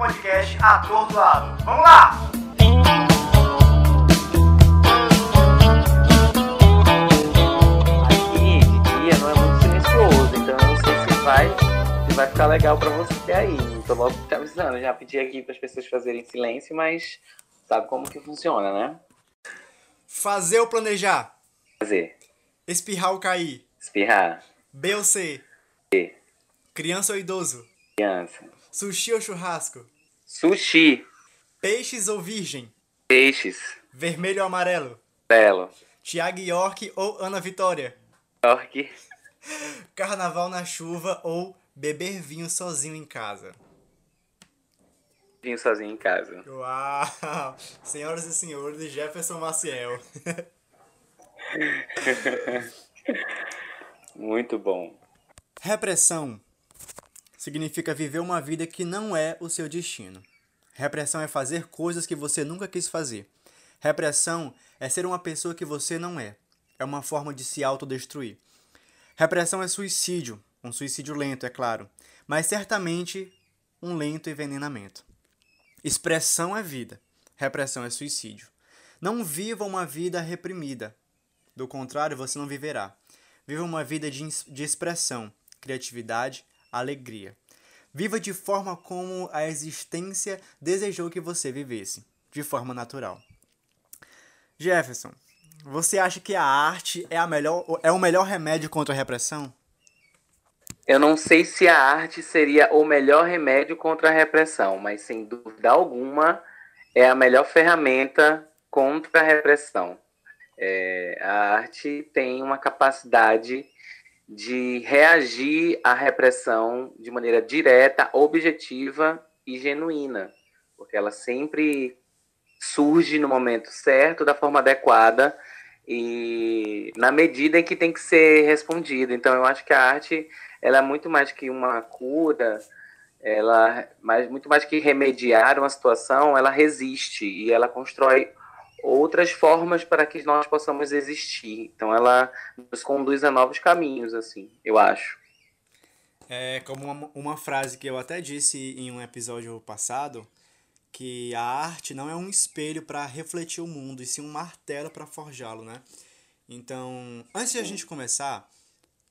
podcast Atordoado. Vamos lá! Aqui de dia não é muito silencioso, então eu não sei se vai, se vai ficar legal pra você aí. Tô logo te avisando, já pedi aqui para as pessoas fazerem silêncio, mas sabe como que funciona, né? Fazer ou planejar? Fazer. Espirrar ou cair? Espirrar. B ou C? B. Criança ou idoso? Criança. Sushi ou churrasco? Sushi. Peixes ou virgem? Peixes. Vermelho ou amarelo? Belo. Tiago York ou Ana Vitória? York. Carnaval na chuva ou beber vinho sozinho em casa? Vim sozinho em casa. Uau! Senhoras e senhores, Jefferson Maciel. Muito bom. Repressão significa viver uma vida que não é o seu destino. Repressão é fazer coisas que você nunca quis fazer. Repressão é ser uma pessoa que você não é. É uma forma de se autodestruir. Repressão é suicídio, um suicídio lento, é claro, mas certamente um lento envenenamento. Expressão é vida, repressão é suicídio. Não viva uma vida reprimida. Do contrário, você não viverá. Viva uma vida de, de expressão, criatividade, alegria. Viva de forma como a existência desejou que você vivesse, de forma natural. Jefferson, você acha que a arte é, a melhor, é o melhor remédio contra a repressão? Eu não sei se a arte seria o melhor remédio contra a repressão, mas sem dúvida alguma é a melhor ferramenta contra a repressão. É, a arte tem uma capacidade de reagir à repressão de maneira direta, objetiva e genuína, porque ela sempre surge no momento certo, da forma adequada e na medida em que tem que ser respondida. Então, eu acho que a arte ela é muito mais que uma cura, ela mais, muito mais que remediar uma situação, ela resiste e ela constrói outras formas para que nós possamos existir. Então ela nos conduz a novos caminhos, assim, eu acho. É como uma, uma frase que eu até disse em um episódio passado, que a arte não é um espelho para refletir o mundo, e sim um martelo para forjá-lo, né? Então, antes de a gente começar,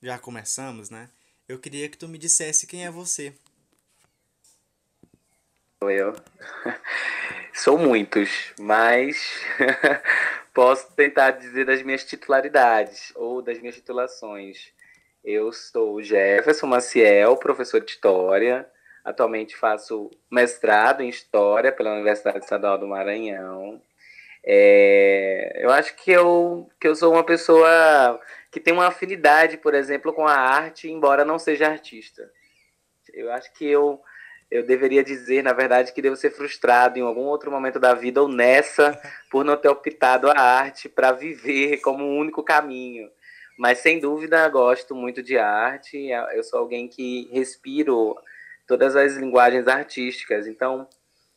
já começamos, né? Eu queria que tu me dissesse quem é você. Eu. Sou muitos, mas posso tentar dizer das minhas titularidades ou das minhas titulações. Eu sou Jefferson Maciel, professor de História. Atualmente faço mestrado em História pela Universidade Estadual do Maranhão. É, eu acho que eu, que eu sou uma pessoa que tem uma afinidade, por exemplo, com a arte, embora não seja artista. Eu acho que eu eu deveria dizer, na verdade, que devo ser frustrado em algum outro momento da vida ou nessa por não ter optado a arte para viver como um único caminho. Mas sem dúvida gosto muito de arte. Eu sou alguém que respiro todas as linguagens artísticas. Então,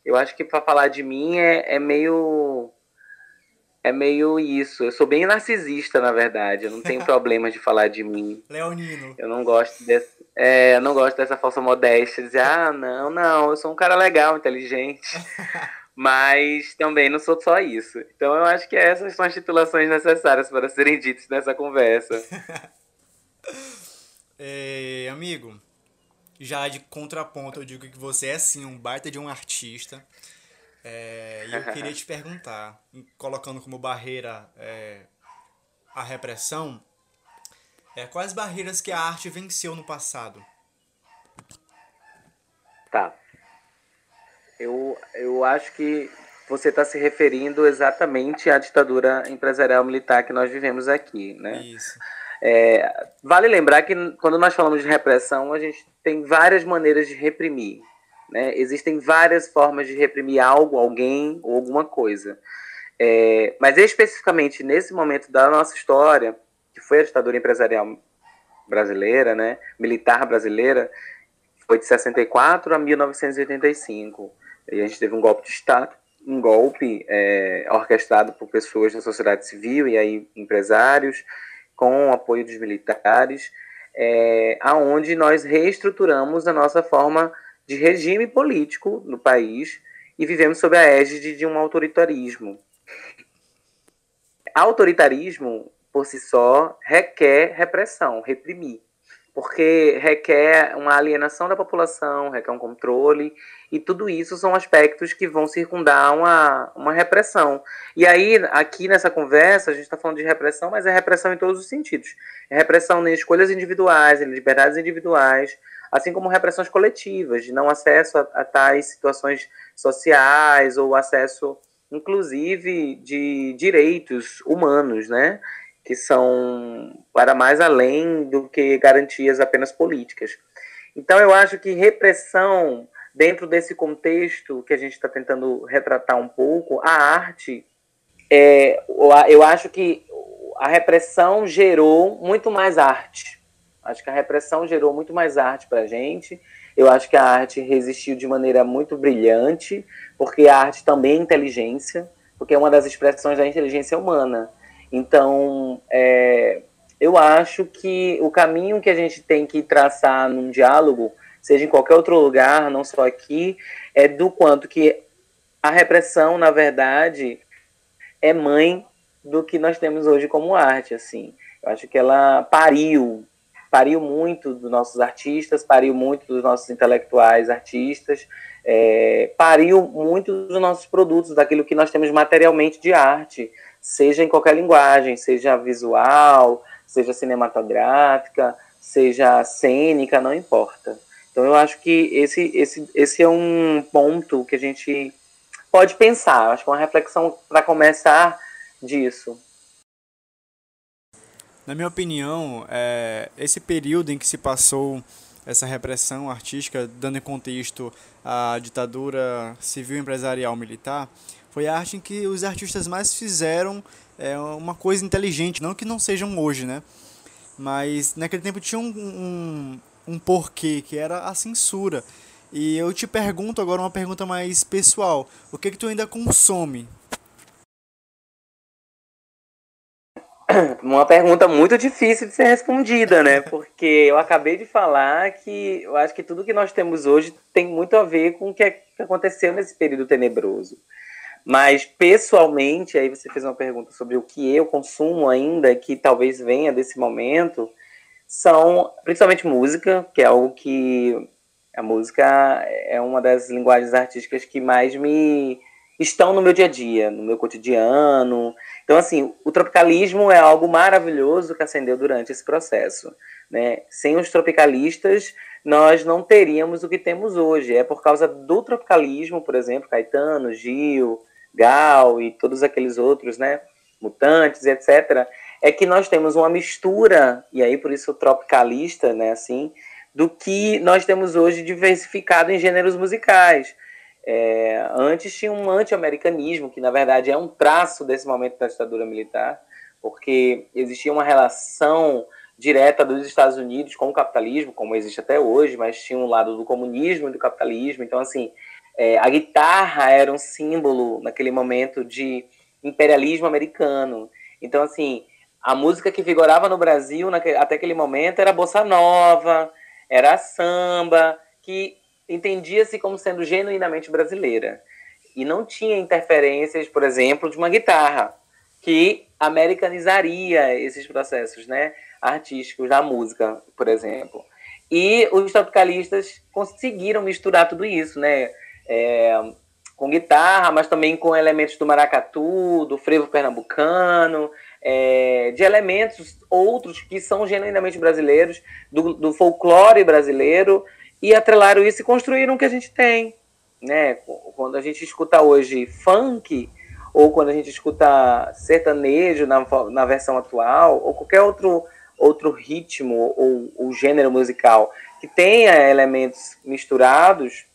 eu acho que para falar de mim é, é meio é meio isso. Eu sou bem narcisista, na verdade. Eu não tenho problema de falar de mim. Leonino. Eu não gosto desse, é, eu não gosto dessa falsa modéstia, dizer, ah, não, não, eu sou um cara legal, inteligente. Mas também não sou só isso. Então eu acho que essas são as titulações necessárias para serem ditas nessa conversa. é, amigo, já de contraponto, eu digo que você é sim um baita de um artista. É, e eu queria te perguntar, colocando como barreira é, a repressão, é, quais barreiras que a arte venceu no passado? Tá. Eu, eu acho que você está se referindo exatamente à ditadura empresarial militar que nós vivemos aqui, né? Isso. É, vale lembrar que quando nós falamos de repressão, a gente tem várias maneiras de reprimir. Né? Existem várias formas de reprimir algo, alguém ou alguma coisa. É, mas especificamente nesse momento da nossa história, que foi a ditadura empresarial brasileira, né, militar brasileira, foi de 64 a 1985. E a gente teve um golpe de Estado, um golpe é, orquestrado por pessoas da sociedade civil e aí empresários, com o apoio dos militares, é, aonde nós reestruturamos a nossa forma de regime político no país e vivemos sob a égide de um autoritarismo. Autoritarismo, por si só, requer repressão, reprimir porque requer uma alienação da população, requer um controle, e tudo isso são aspectos que vão circundar uma, uma repressão. E aí, aqui nessa conversa, a gente está falando de repressão, mas é repressão em todos os sentidos. É repressão em escolhas individuais, em liberdades individuais, assim como repressões coletivas, de não acesso a, a tais situações sociais ou acesso, inclusive, de direitos humanos, né? que são para mais além do que garantias apenas políticas. Então, eu acho que repressão, dentro desse contexto que a gente está tentando retratar um pouco, a arte, é, eu acho que a repressão gerou muito mais arte. Acho que a repressão gerou muito mais arte para a gente. Eu acho que a arte resistiu de maneira muito brilhante, porque a arte também é inteligência, porque é uma das expressões da inteligência humana. Então, é, eu acho que o caminho que a gente tem que traçar num diálogo, seja em qualquer outro lugar, não só aqui, é do quanto que a repressão, na verdade, é mãe do que nós temos hoje como arte, assim. Eu acho que ela pariu, pariu muito dos nossos artistas, pariu muito dos nossos intelectuais artistas, é, pariu muito dos nossos produtos, daquilo que nós temos materialmente de arte, seja em qualquer linguagem, seja visual, seja cinematográfica, seja cênica, não importa. Então eu acho que esse, esse, esse é um ponto que a gente pode pensar, acho que é uma reflexão para começar disso. Na minha opinião, é, esse período em que se passou essa repressão artística, dando em contexto a ditadura civil empresarial militar, foi a arte em que os artistas mais fizeram é, uma coisa inteligente, não que não sejam hoje, né? Mas naquele tempo tinha um, um, um porquê, que era a censura. E eu te pergunto agora uma pergunta mais pessoal. O que que tu ainda consome? Uma pergunta muito difícil de ser respondida, né? Porque eu acabei de falar que eu acho que tudo que nós temos hoje tem muito a ver com o que aconteceu nesse período tenebroso. Mas pessoalmente, aí você fez uma pergunta sobre o que eu consumo ainda, que talvez venha desse momento, são principalmente música, que é algo que a música é uma das linguagens artísticas que mais me estão no meu dia a dia, no meu cotidiano. Então, assim, o tropicalismo é algo maravilhoso que acendeu durante esse processo. Né? Sem os tropicalistas, nós não teríamos o que temos hoje. É por causa do tropicalismo, por exemplo, Caetano, Gil, Gal e todos aqueles outros, né, mutantes, etc., é que nós temos uma mistura, e aí por isso tropicalista, né, assim, do que nós temos hoje diversificado em gêneros musicais. É, antes tinha um anti-americanismo, que na verdade é um traço desse momento da ditadura militar, porque existia uma relação direta dos Estados Unidos com o capitalismo, como existe até hoje, mas tinha um lado do comunismo e do capitalismo. Então, assim, é, a guitarra era um símbolo naquele momento de imperialismo americano. Então, assim, a música que vigorava no Brasil naquele, até aquele momento era bossa nova, era samba, que entendia-se como sendo genuinamente brasileira. E não tinha interferências, por exemplo, de uma guitarra, que americanizaria esses processos né, artísticos da música, por exemplo. E os tropicalistas conseguiram misturar tudo isso, né? é, com guitarra, mas também com elementos do maracatu, do frevo pernambucano, é, de elementos outros que são genuinamente brasileiros, do, do, folclore brasileiro, e atrelaram isso e construíram o que a gente tem. Né? Quando a gente escuta hoje funk, ou quando a gente escuta sertanejo na, na versão atual, ou qualquer outro, outro ritmo ou, ou gênero musical que tenha elementos misturados,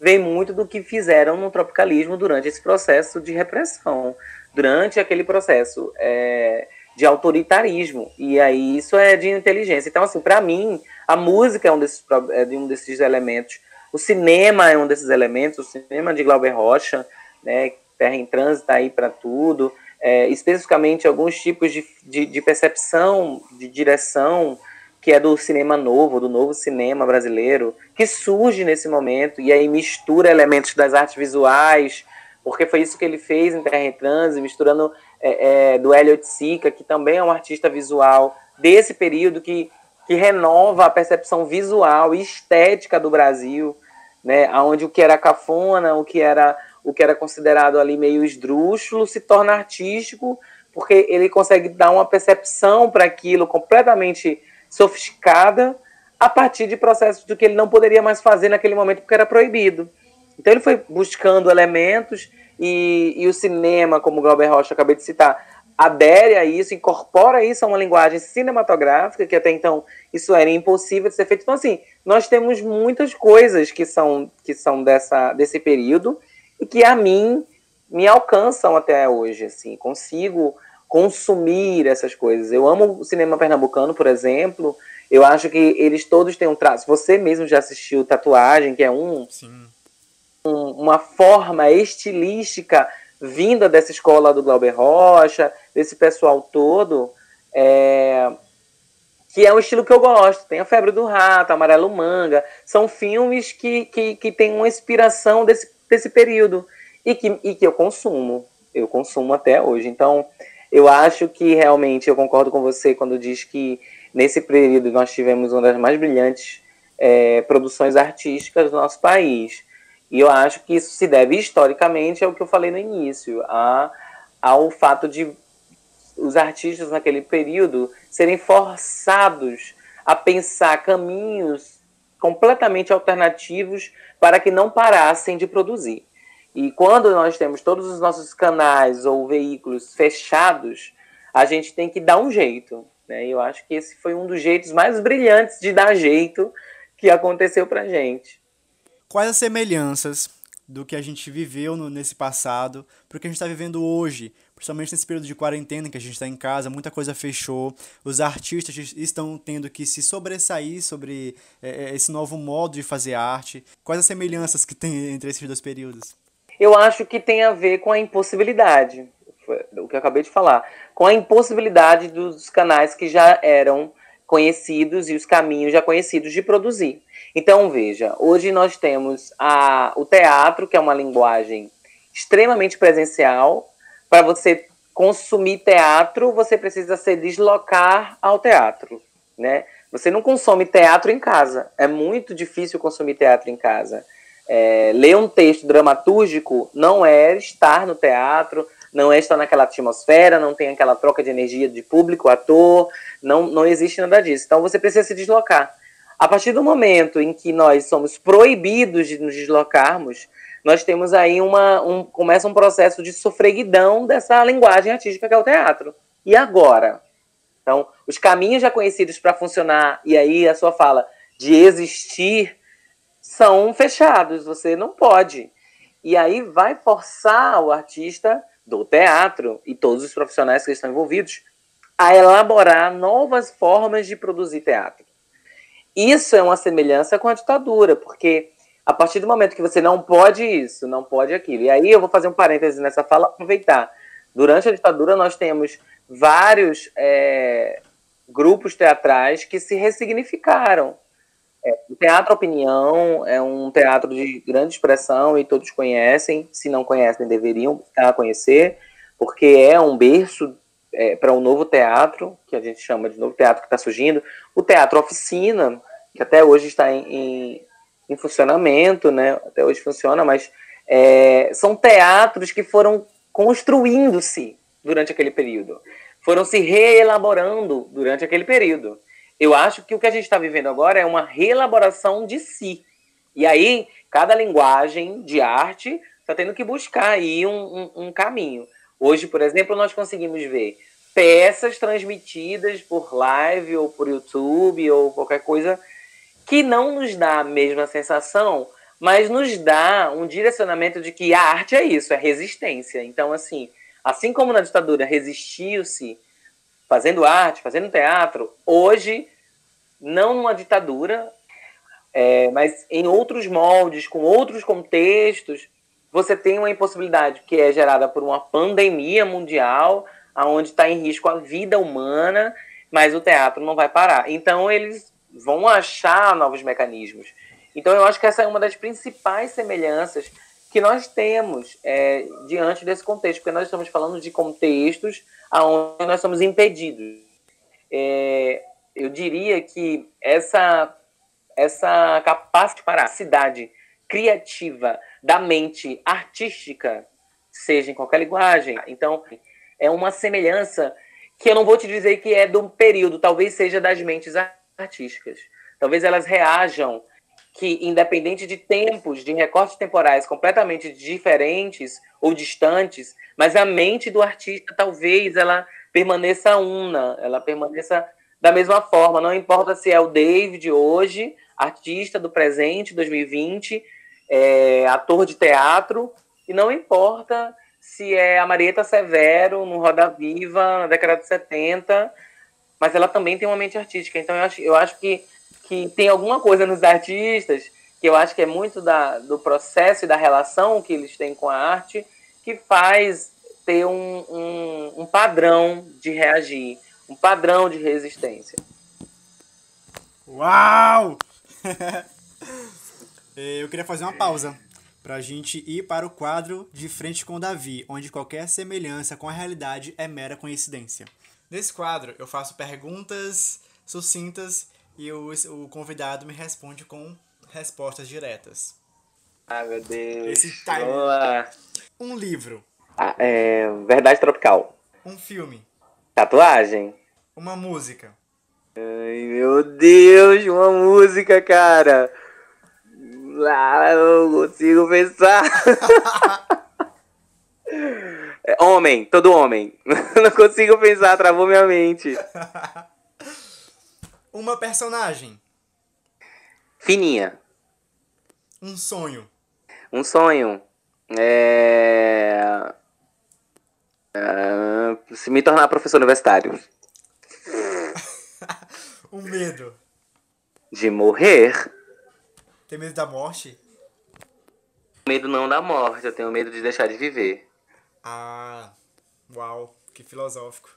vem muito do que fizeram no tropicalismo durante esse processo de repressão, durante aquele processo é, de autoritarismo. E aí isso é de inteligência. Então, assim, para mim, a música é um desses, é um desses elementos, o cinema é um desses elementos, o cinema de Glauber Rocha, né, Terra em Trânsito tá aí para tudo, é, especificamente alguns tipos de, de, de percepção, de direção, que é do cinema novo, do novo cinema brasileiro, que surge nesse momento e aí mistura elementos das artes visuais, porque foi isso que ele fez em Terra em Transe, misturando é, é, do Elliot Sica, que também é um artista visual desse período que, que renova a percepção visual e estética do Brasil, né, onde o que era cafona, o que era o que era considerado ali meio esdrúxulo se torna artístico, porque ele consegue dar uma percepção para aquilo completamente sofisticada a partir de processos do que ele não poderia mais fazer naquele momento porque era proibido. Então ele foi buscando elementos e, e o cinema, como o Glauber Rocha acabei de citar, adere a isso, incorpora isso a uma linguagem cinematográfica, que até então isso era impossível de ser feito. Então, assim, nós temos muitas coisas que são, que são dessa, desse período e que a mim me alcançam até hoje, assim, consigo consumir essas coisas. Eu amo o cinema pernambucano, por exemplo. Eu acho que eles todos têm um traço. Você mesmo já assistiu Tatuagem, que é um, um uma forma estilística vinda dessa escola do Glauber Rocha, desse pessoal todo, é, que é um estilo que eu gosto. Tem a Febre do Rato, Amarelo Manga. São filmes que, que, que têm uma inspiração desse desse período e que, e que eu consumo. Eu consumo até hoje. Então, eu acho que realmente eu concordo com você quando diz que nesse período nós tivemos uma das mais brilhantes é, produções artísticas do nosso país. E eu acho que isso se deve historicamente ao que eu falei no início, a, ao fato de os artistas naquele período serem forçados a pensar caminhos completamente alternativos para que não parassem de produzir. E quando nós temos todos os nossos canais ou veículos fechados, a gente tem que dar um jeito. Né? Eu acho que esse foi um dos jeitos mais brilhantes de dar jeito que aconteceu para gente. Quais as semelhanças do que a gente viveu no, nesse passado para o que a gente está vivendo hoje? principalmente nesse período de quarentena que a gente está em casa, muita coisa fechou, os artistas estão tendo que se sobressair sobre é, é, esse novo modo de fazer arte. Quais as semelhanças que tem entre esses dois períodos? Eu acho que tem a ver com a impossibilidade, o que eu acabei de falar, com a impossibilidade dos canais que já eram conhecidos e os caminhos já conhecidos de produzir. Então, veja, hoje nós temos a, o teatro, que é uma linguagem extremamente presencial, para você consumir teatro, você precisa se deslocar ao teatro, né? Você não consome teatro em casa. É muito difícil consumir teatro em casa. É, ler um texto dramatúrgico não é estar no teatro, não é naquela atmosfera, não tem aquela troca de energia de público, ator, não, não existe nada disso. Então você precisa se deslocar. A partir do momento em que nós somos proibidos de nos deslocarmos, nós temos aí uma. Um, começa um processo de sofreguidão dessa linguagem artística que é o teatro. E agora? Então, os caminhos já conhecidos para funcionar, e aí a sua fala de existir, são fechados. Você não pode. E aí vai forçar o artista do teatro e todos os profissionais que estão envolvidos a elaborar novas formas de produzir teatro. Isso é uma semelhança com a ditadura, porque a partir do momento que você não pode isso, não pode aquilo. E aí eu vou fazer um parêntese nessa fala, aproveitar. Durante a ditadura, nós temos vários é, grupos teatrais que se ressignificaram. É, o Teatro Opinião é um teatro de grande expressão e todos conhecem. Se não conhecem, deveriam a conhecer, porque é um berço é, para um novo teatro, que a gente chama de novo teatro que está surgindo. O Teatro Oficina, que até hoje está em, em em funcionamento, né? Até hoje funciona, mas é, são teatros que foram construindo-se durante aquele período, foram se reelaborando durante aquele período. Eu acho que o que a gente está vivendo agora é uma reelaboração de si. E aí, cada linguagem de arte está tendo que buscar aí um, um, um caminho. Hoje, por exemplo, nós conseguimos ver peças transmitidas por live ou por YouTube ou qualquer coisa que não nos dá a mesma sensação, mas nos dá um direcionamento de que a arte é isso, é resistência. Então, assim, assim como na ditadura resistiu-se fazendo arte, fazendo teatro, hoje, não numa ditadura, é, mas em outros moldes, com outros contextos, você tem uma impossibilidade que é gerada por uma pandemia mundial, aonde está em risco a vida humana mas o teatro não vai parar. Então eles vão achar novos mecanismos. Então eu acho que essa é uma das principais semelhanças que nós temos é, diante desse contexto, porque nós estamos falando de contextos onde nós somos impedidos. É, eu diria que essa essa capacidade criativa da mente artística, seja em qualquer linguagem, então é uma semelhança que eu não vou te dizer que é do período, talvez seja das mentes artísticas. Talvez elas reajam que, independente de tempos, de recortes temporais completamente diferentes ou distantes, mas a mente do artista talvez ela permaneça una, ela permaneça da mesma forma. Não importa se é o David hoje, artista do presente, 2020, é, ator de teatro, e não importa se é a Marieta Severo no Roda Viva, na década de 70, mas ela também tem uma mente artística. Então eu acho, eu acho que, que tem alguma coisa nos artistas que eu acho que é muito da, do processo e da relação que eles têm com a arte que faz ter um, um, um padrão de reagir, um padrão de resistência. Uau! eu queria fazer uma pausa para a gente ir para o quadro De Frente com Davi, onde qualquer semelhança com a realidade é mera coincidência. Nesse quadro, eu faço perguntas sucintas e o, o convidado me responde com respostas diretas. Ai, meu Deus. Esse time. Um livro. Ah, é... Verdade Tropical. Um filme. Tatuagem. Uma música. Ai, meu Deus, uma música, cara. Ah, não consigo pensar. É, homem, todo homem. não consigo pensar, travou minha mente. Uma personagem. Fininha. Um sonho. Um sonho. É... é... Se me tornar professor universitário. um medo. De morrer. Tem medo da morte? Medo não da morte, eu tenho medo de deixar de viver. Ah, uau, que filosófico.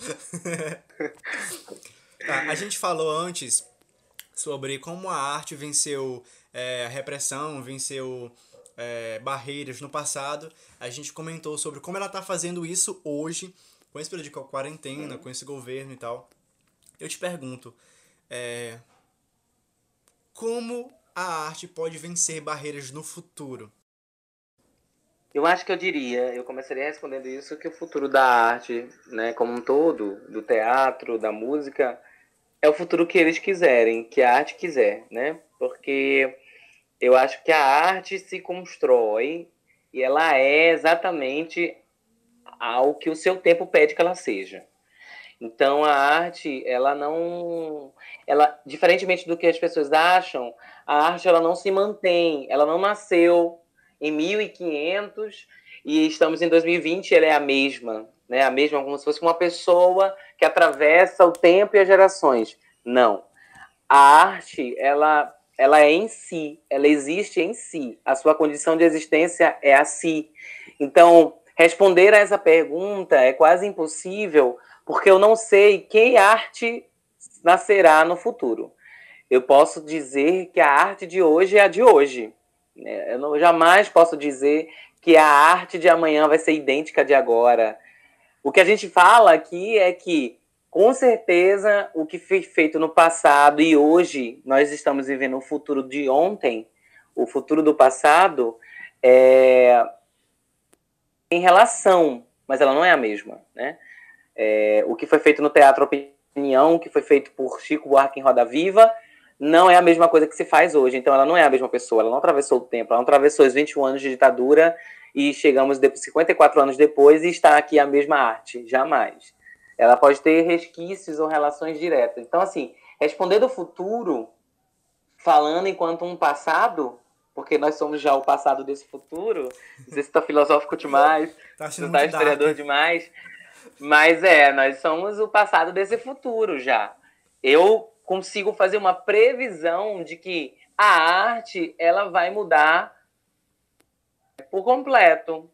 tá, a gente falou antes sobre como a arte venceu é, a repressão, venceu é, barreiras no passado. A gente comentou sobre como ela está fazendo isso hoje, com esse período de quarentena, com esse governo e tal. Eu te pergunto, é, como a arte pode vencer barreiras no futuro? Eu acho que eu diria, eu começaria respondendo isso, que o futuro da arte, né, como um todo, do teatro, da música, é o futuro que eles quiserem, que a arte quiser, né? Porque eu acho que a arte se constrói e ela é exatamente ao que o seu tempo pede que ela seja. Então a arte, ela não, ela diferentemente do que as pessoas acham, a arte ela não se mantém, ela não nasceu em 1500 e estamos em 2020, ela é a mesma, né? A mesma como se fosse uma pessoa que atravessa o tempo e as gerações. Não. A arte, ela ela é em si, ela existe em si. A sua condição de existência é a si. Então, responder a essa pergunta é quase impossível porque eu não sei que arte nascerá no futuro. Eu posso dizer que a arte de hoje é a de hoje. Né? Eu não, jamais posso dizer que a arte de amanhã vai ser idêntica à de agora. O que a gente fala aqui é que, com certeza, o que foi feito no passado e hoje nós estamos vivendo o futuro de ontem, o futuro do passado, é em relação, mas ela não é a mesma, né? É, o que foi feito no Teatro Opinião, que foi feito por Chico Buarque em Roda Viva, não é a mesma coisa que se faz hoje. Então, ela não é a mesma pessoa, ela não atravessou o tempo, ela não atravessou os 21 anos de ditadura e chegamos de 54 anos depois e está aqui a mesma arte. Jamais. Ela pode ter resquícios ou relações diretas. Então, assim, responder do futuro, falando enquanto um passado, porque nós somos já o passado desse futuro, não sei se está filosófico demais, tá está historiador dark. demais, mas é, nós somos o passado desse futuro já. Eu consigo fazer uma previsão de que a arte ela vai mudar por completo.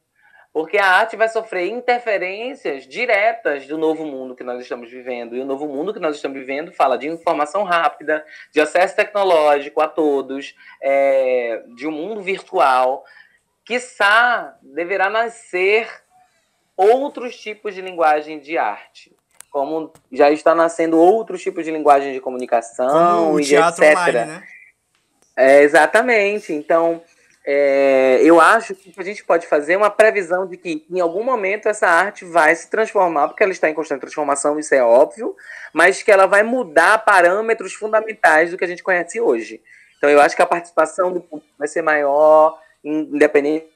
Porque a arte vai sofrer interferências diretas do novo mundo que nós estamos vivendo. E o novo mundo que nós estamos vivendo fala de informação rápida, de acesso tecnológico a todos, é, de um mundo virtual. Quiçá deverá nascer outros tipos de linguagem de arte. Como já está nascendo outros tipos de linguagem de comunicação Como o e teatro etc. online, né? É, exatamente. Então, é, eu acho que a gente pode fazer uma previsão de que em algum momento essa arte vai se transformar, porque ela está em constante transformação, isso é óbvio, mas que ela vai mudar parâmetros fundamentais do que a gente conhece hoje. Então, eu acho que a participação do público vai ser maior, independente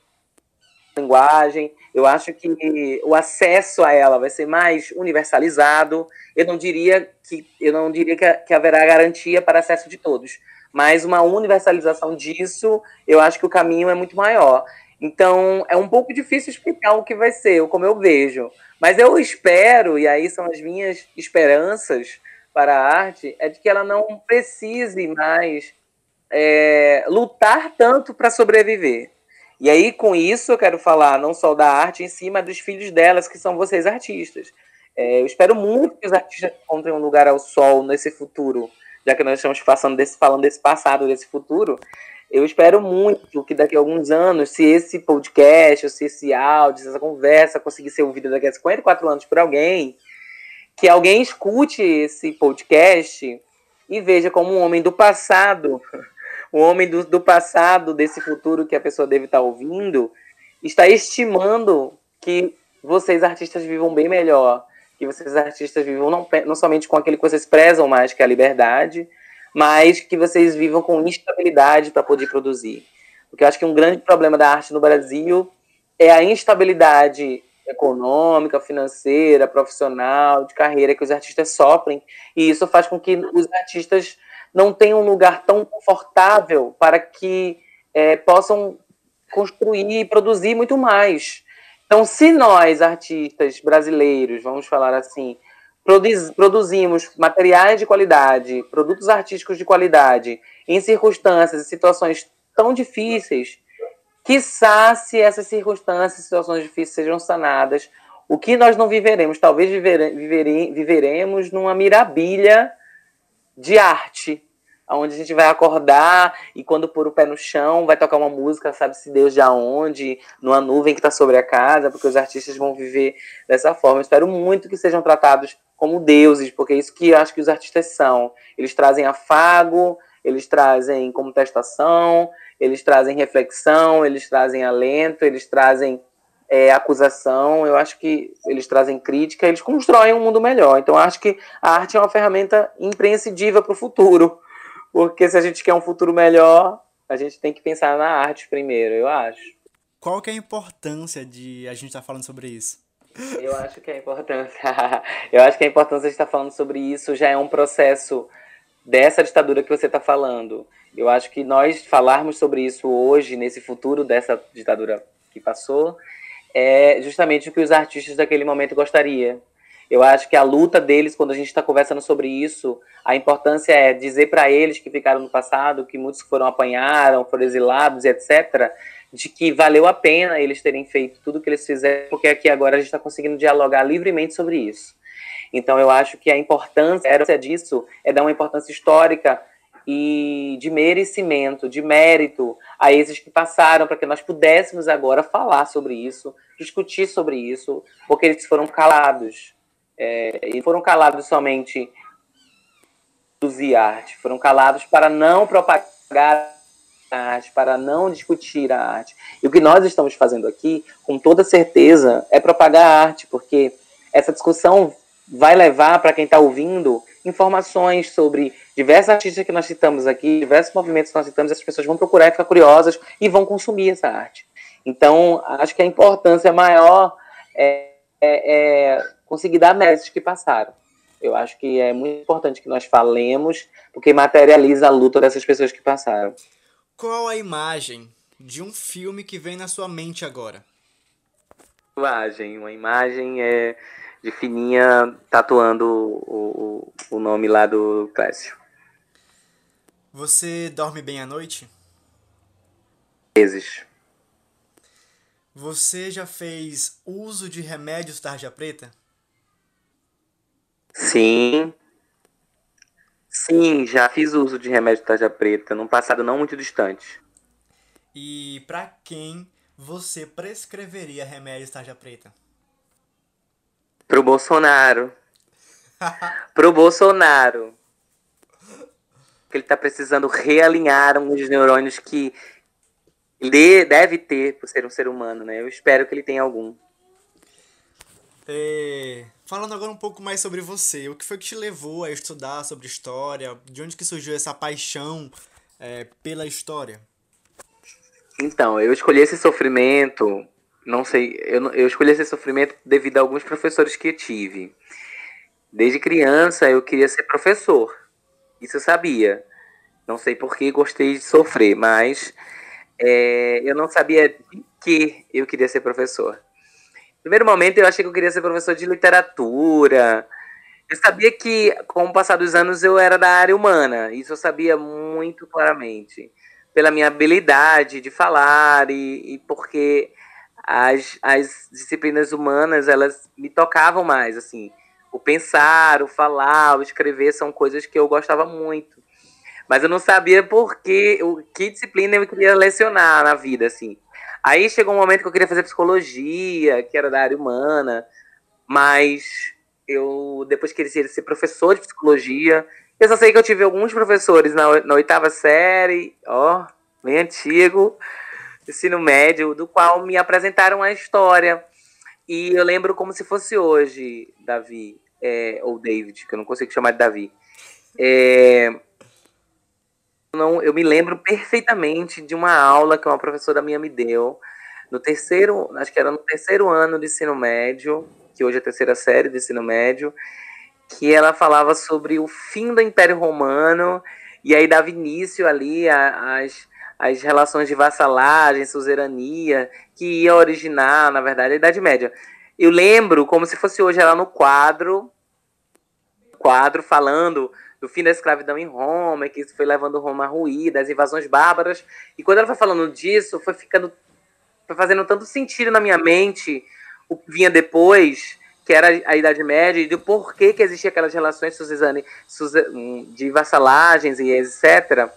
da linguagem. Eu acho que o acesso a ela vai ser mais universalizado. Eu não diria que eu não diria que, que haverá garantia para acesso de todos, mas uma universalização disso, eu acho que o caminho é muito maior. Então, é um pouco difícil explicar o que vai ser, como eu vejo. Mas eu espero, e aí são as minhas esperanças para a arte, é de que ela não precise mais é, lutar tanto para sobreviver. E aí, com isso, eu quero falar não só da arte em si, mas dos filhos delas, que são vocês artistas. É, eu espero muito que os artistas encontrem um lugar ao sol nesse futuro, já que nós estamos passando desse, falando desse passado, desse futuro. Eu espero muito que daqui a alguns anos, se esse podcast, se esse áudio, se essa conversa conseguir ser ouvida daqui a 54 anos por alguém, que alguém escute esse podcast e veja como um homem do passado, um homem do, do passado, desse futuro que a pessoa deve estar ouvindo, está estimando que vocês artistas vivam bem melhor, que vocês artistas vivam não, não somente com aquilo que vocês prezam mais, que é a liberdade, mas que vocês vivam com instabilidade para poder produzir. Porque eu acho que um grande problema da arte no Brasil é a instabilidade econômica, financeira, profissional, de carreira que os artistas sofrem, e isso faz com que os artistas não tenham um lugar tão confortável para que é, possam construir e produzir muito mais. Então, se nós, artistas brasileiros, vamos falar assim, produz, produzimos materiais de qualidade, produtos artísticos de qualidade, em circunstâncias e situações tão difíceis, quiçá se essas circunstâncias e situações difíceis sejam sanadas, o que nós não viveremos? Talvez vivere, vivere, viveremos numa mirabilha de arte, onde a gente vai acordar e quando pôr o pé no chão vai tocar uma música, sabe-se Deus de aonde, numa nuvem que está sobre a casa, porque os artistas vão viver dessa forma. Eu espero muito que sejam tratados como deuses, porque é isso que eu acho que os artistas são. Eles trazem afago, eles trazem contestação, eles trazem reflexão, eles trazem alento, eles trazem é, acusação, eu acho que eles trazem crítica, eles constroem um mundo melhor. Então, acho que a arte é uma ferramenta imprescindível para o futuro, porque se a gente quer um futuro melhor, a gente tem que pensar na arte primeiro, eu acho. Qual que é a importância de a gente estar tá falando sobre isso? Eu acho que a importância, eu acho que a importância de estar falando sobre isso já é um processo dessa ditadura que você está falando. Eu acho que nós falarmos sobre isso hoje, nesse futuro dessa ditadura que passou, é justamente o que os artistas daquele momento gostariam. Eu acho que a luta deles, quando a gente está conversando sobre isso, a importância é dizer para eles que ficaram no passado, que muitos foram apanharam, foram exilados, etc., de que valeu a pena eles terem feito tudo o que eles fizeram, porque aqui agora a gente está conseguindo dialogar livremente sobre isso. Então eu acho que a importância disso é dar uma importância histórica e de merecimento, de mérito a esses que passaram, para que nós pudéssemos agora falar sobre isso, discutir sobre isso, porque eles foram calados. É, e foram calados somente produzir arte, foram calados para não propagar a arte, para não discutir a arte. E o que nós estamos fazendo aqui, com toda certeza, é propagar a arte, porque essa discussão vai levar para quem está ouvindo informações sobre diversos artistas que nós citamos aqui, diversos movimentos que nós citamos, essas pessoas vão procurar e ficar curiosas e vão consumir essa arte. Então, acho que a importância maior é, é, é conseguir dar mestres que passaram. Eu acho que é muito importante que nós falemos, porque materializa a luta dessas pessoas que passaram. Qual a imagem de um filme que vem na sua mente agora? Imagem, uma imagem é de fininha tatuando o, o, o nome lá do Clécio. Você dorme bem à noite? Vezes. Você já fez uso de remédios tarja preta? Sim. Sim, já fiz uso de remédio tarja preta num passado não muito distante. E para quem você prescreveria remédios tarja preta? Pro Bolsonaro. Pro Bolsonaro. Que ele tá precisando realinhar uns neurônios que ele deve ter por ser um ser humano, né? Eu espero que ele tenha algum. É, falando agora um pouco mais sobre você, o que foi que te levou a estudar sobre história? De onde que surgiu essa paixão é, pela história? Então, eu escolhi esse sofrimento, não sei, eu, eu escolhi esse sofrimento devido a alguns professores que eu tive. Desde criança eu queria ser professor, isso eu sabia. Não sei por que gostei de sofrer, mas é, eu não sabia de que eu queria ser professor. Primeiro momento eu achei que eu queria ser professor de literatura. Eu sabia que, com o passar dos anos, eu era da área humana. Isso eu sabia muito claramente. Pela minha habilidade de falar e, e porque as, as disciplinas humanas, elas me tocavam mais, assim. O pensar, o falar, o escrever são coisas que eu gostava muito. Mas eu não sabia por que, o, que disciplina eu queria lecionar na vida, assim. Aí chegou um momento que eu queria fazer psicologia, que era da área humana, mas eu depois queria ser professor de psicologia. Eu só sei que eu tive alguns professores na, na oitava série, ó, bem antigo, ensino médio, do qual me apresentaram a história. E eu lembro como se fosse hoje, Davi, é, ou David, que eu não consigo chamar de Davi. É, não, eu me lembro perfeitamente de uma aula que uma professora minha me deu no terceiro, acho que era no terceiro ano de ensino médio, que hoje é a terceira série de ensino médio, que ela falava sobre o fim do Império Romano e aí dava início ali às, às relações de vassalagem, suzerania, que ia originar, na verdade, a Idade Média. Eu lembro como se fosse hoje ela no quadro, quadro falando do fim da escravidão em Roma, que isso foi levando Roma a ruir, das invasões bárbaras. E quando ela foi falando disso, foi ficando foi fazendo tanto sentido na minha mente o que vinha depois, que era a Idade Média, e do porquê que existia aquelas relações Suzane, de vassalagens e etc.,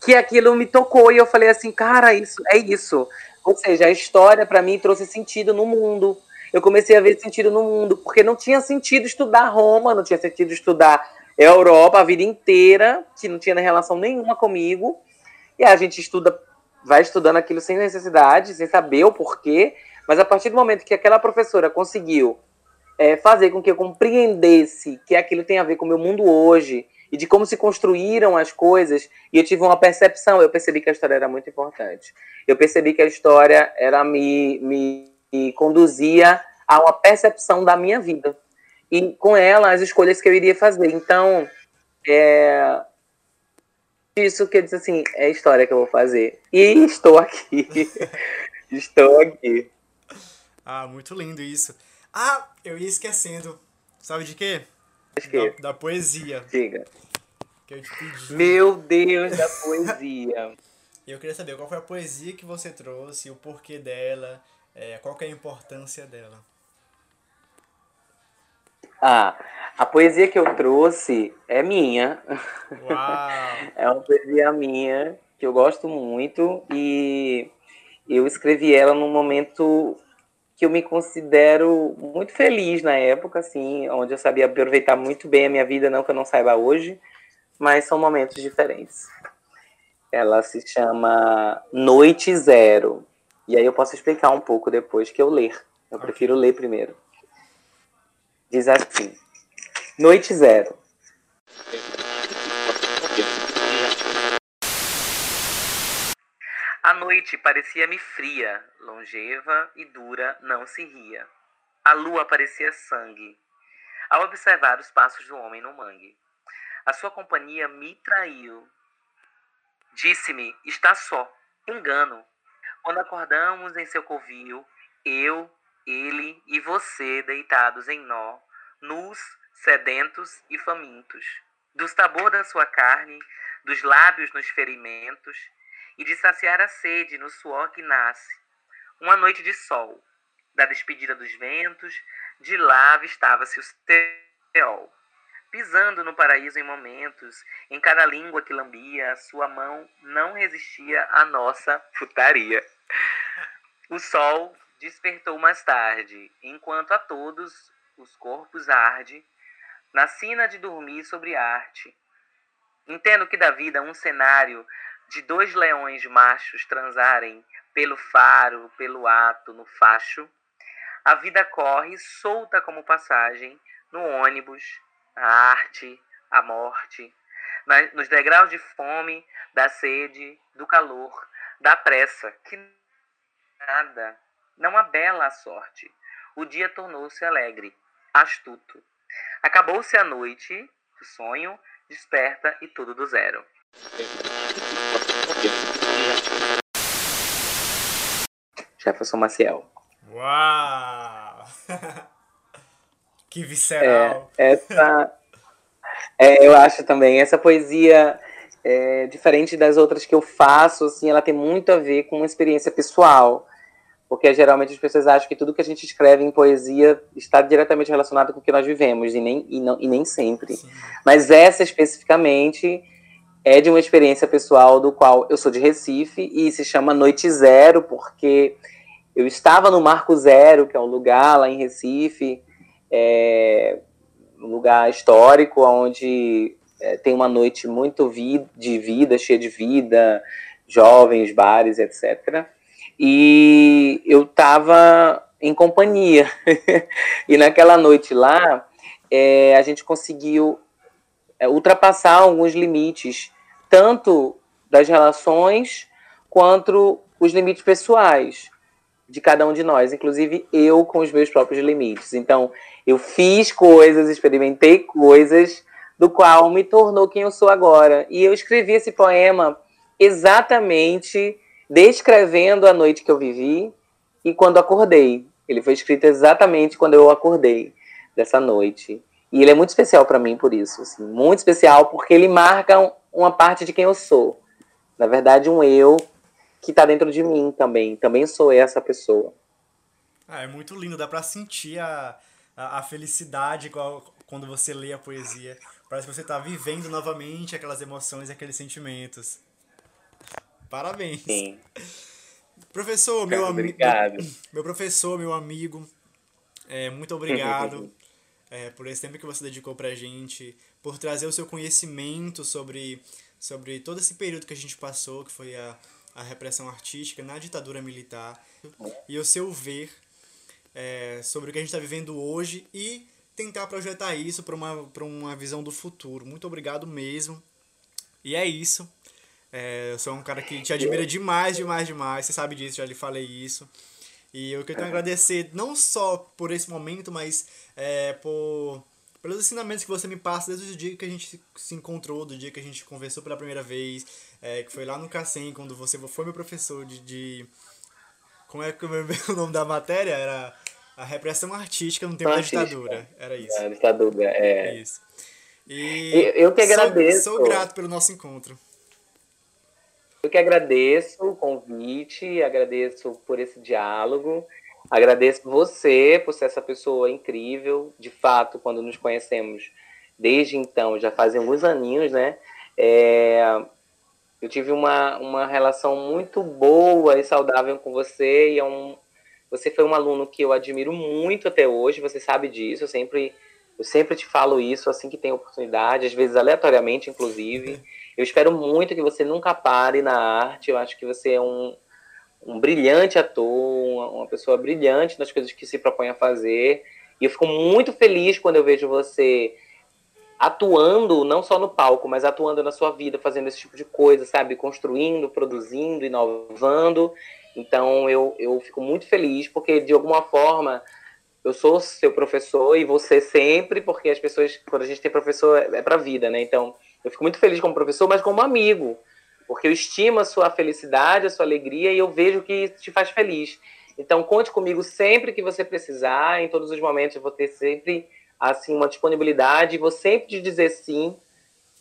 que aquilo me tocou e eu falei assim, cara, isso é isso. Ou seja, a história para mim trouxe sentido no mundo. Eu comecei a ver sentido no mundo, porque não tinha sentido estudar Roma, não tinha sentido estudar Europa a vida inteira, que não tinha relação nenhuma comigo. E a gente estuda, vai estudando aquilo sem necessidade, sem saber o porquê. Mas a partir do momento que aquela professora conseguiu é, fazer com que eu compreendesse que aquilo tem a ver com o meu mundo hoje e de como se construíram as coisas, e eu tive uma percepção, eu percebi que a história era muito importante. Eu percebi que a história era me, me, me conduzia a uma percepção da minha vida e com ela as escolhas que eu iria fazer. Então, é isso que eu disse assim, é a história que eu vou fazer. E estou aqui. estou aqui. Ah, muito lindo isso. Ah, eu ia esquecendo. Sabe de quê? Da, da poesia. Diga. Que eu te pedi. Meu Deus, da poesia. eu queria saber qual foi a poesia que você trouxe, o porquê dela, é, qual é a importância dela. Ah, a poesia que eu trouxe é minha. Uau. é uma poesia minha que eu gosto muito e eu escrevi ela num momento que eu me considero muito feliz na época, assim, onde eu sabia aproveitar muito bem a minha vida, não que eu não saiba hoje, mas são momentos diferentes. Ela se chama Noite Zero. E aí eu posso explicar um pouco depois que eu ler. Eu prefiro ler primeiro. Diz assim: Noite Zero. A noite parecia-me fria, longeva e dura, não se ria. A lua parecia sangue. Ao observar os passos do homem no mangue, a sua companhia me traiu. Disse-me: está só. Engano. Quando acordamos em seu covil, eu, ele e você deitados em nó, nus, sedentos e famintos, do sabor da sua carne, dos lábios nos ferimentos, e de saciar a sede no suor que nasce, uma noite de sol. Da despedida dos ventos, de lá avistava-se o céu. Pisando no paraíso em momentos, em cada língua que lambia, sua mão não resistia à nossa putaria. O sol despertou mais tarde, enquanto a todos os corpos arde, na sina de dormir sobre arte. Entendo que da vida um cenário de dois leões machos transarem pelo faro, pelo ato, no facho. A vida corre solta como passagem no ônibus, a arte, a morte, nos degraus de fome, da sede, do calor, da pressa, que nada, não há bela a sorte. O dia tornou-se alegre, astuto. Acabou-se a noite, o sonho, desperta e tudo do zero. Jefferson Maciel. Uau! que visceral! É, essa, é, eu acho também, essa poesia, é, diferente das outras que eu faço, assim, ela tem muito a ver com uma experiência pessoal. Porque geralmente as pessoas acham que tudo que a gente escreve em poesia está diretamente relacionado com o que nós vivemos, e nem, e não, e nem sempre. Sim. Mas essa especificamente é de uma experiência pessoal do qual eu sou de Recife e se chama Noite Zero, porque eu estava no Marco Zero, que é um lugar lá em Recife, é, um lugar histórico, onde é, tem uma noite muito vi de vida, cheia de vida, jovens, bares, etc. E eu estava em companhia. e naquela noite lá, é, a gente conseguiu é, ultrapassar alguns limites, tanto das relações quanto os limites pessoais de cada um de nós, inclusive eu com os meus próprios limites. Então, eu fiz coisas, experimentei coisas, do qual me tornou quem eu sou agora. E eu escrevi esse poema exatamente descrevendo a noite que eu vivi e quando acordei. Ele foi escrito exatamente quando eu acordei dessa noite. E ele é muito especial para mim por isso, assim, muito especial porque ele marca uma parte de quem eu sou. Na verdade, um eu que está dentro de mim também. Também sou essa pessoa. Ah, é muito lindo, dá para sentir a, a, a felicidade quando você lê a poesia. Parece que você está vivendo novamente aquelas emoções, aqueles sentimentos. Parabéns. Sim. Professor, meu amigo. Obrigado. Meu professor, meu amigo, é, muito obrigado é, por esse tempo que você dedicou pra gente, por trazer o seu conhecimento sobre, sobre todo esse período que a gente passou, que foi a, a repressão artística na ditadura militar, e o seu ver é, sobre o que a gente está vivendo hoje e tentar projetar isso para uma, uma visão do futuro. Muito obrigado mesmo. E é isso. É, eu sou um cara que te admira demais, demais, demais. Você sabe disso, já lhe falei isso. E eu quero agradecer não só por esse momento, mas é, por, pelos ensinamentos que você me passa desde o dia que a gente se encontrou, do dia que a gente conversou pela primeira vez, é, que foi lá no Cacém, quando você foi meu professor de. de como é que o nome da matéria? Era a repressão artística no tempo da ditadura. Era isso. É, ditadura, é. Isso. E eu, eu que agradeço. Sou, sou grato pelo nosso encontro. Eu que agradeço o convite, agradeço por esse diálogo, agradeço você por ser essa pessoa incrível. De fato, quando nos conhecemos desde então, já fazem alguns aninhos, né? É, eu tive uma, uma relação muito boa e saudável com você e é um, você foi um aluno que eu admiro muito até hoje, você sabe disso, eu sempre, eu sempre te falo isso assim que tem oportunidade, às vezes aleatoriamente, inclusive. Eu espero muito que você nunca pare na arte. Eu acho que você é um, um brilhante ator, uma, pessoa brilhante nas coisas que se propõe a fazer. E eu fico muito feliz quando eu vejo você atuando, não só no palco, mas atuando na sua vida, fazendo esse tipo de coisa, sabe? Construindo, produzindo, inovando. Então eu, eu fico muito feliz, porque de alguma forma eu sou seu professor e você sempre, porque as pessoas, quando a gente tem professor, é, é pra vida, né? Então eu fico muito feliz como professor, mas como amigo, porque eu estimo a sua felicidade, a sua alegria e eu vejo que te faz feliz. Então, conte comigo sempre que você precisar, em todos os momentos eu vou ter sempre assim uma disponibilidade vou sempre te dizer sim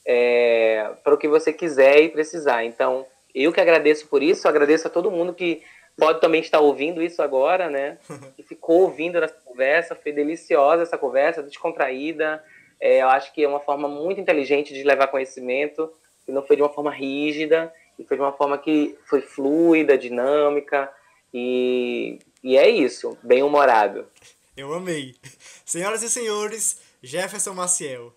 é, para o que você quiser e precisar. Então, eu que agradeço por isso, agradeço a todo mundo que pode também estar ouvindo isso agora, né? Que ficou ouvindo essa conversa, foi deliciosa essa conversa, descontraída. É, eu acho que é uma forma muito inteligente de levar conhecimento, que não foi de uma forma rígida, e foi de uma forma que foi fluida, dinâmica, e, e é isso, bem humorado. Eu amei. Senhoras e senhores, Jefferson Maciel.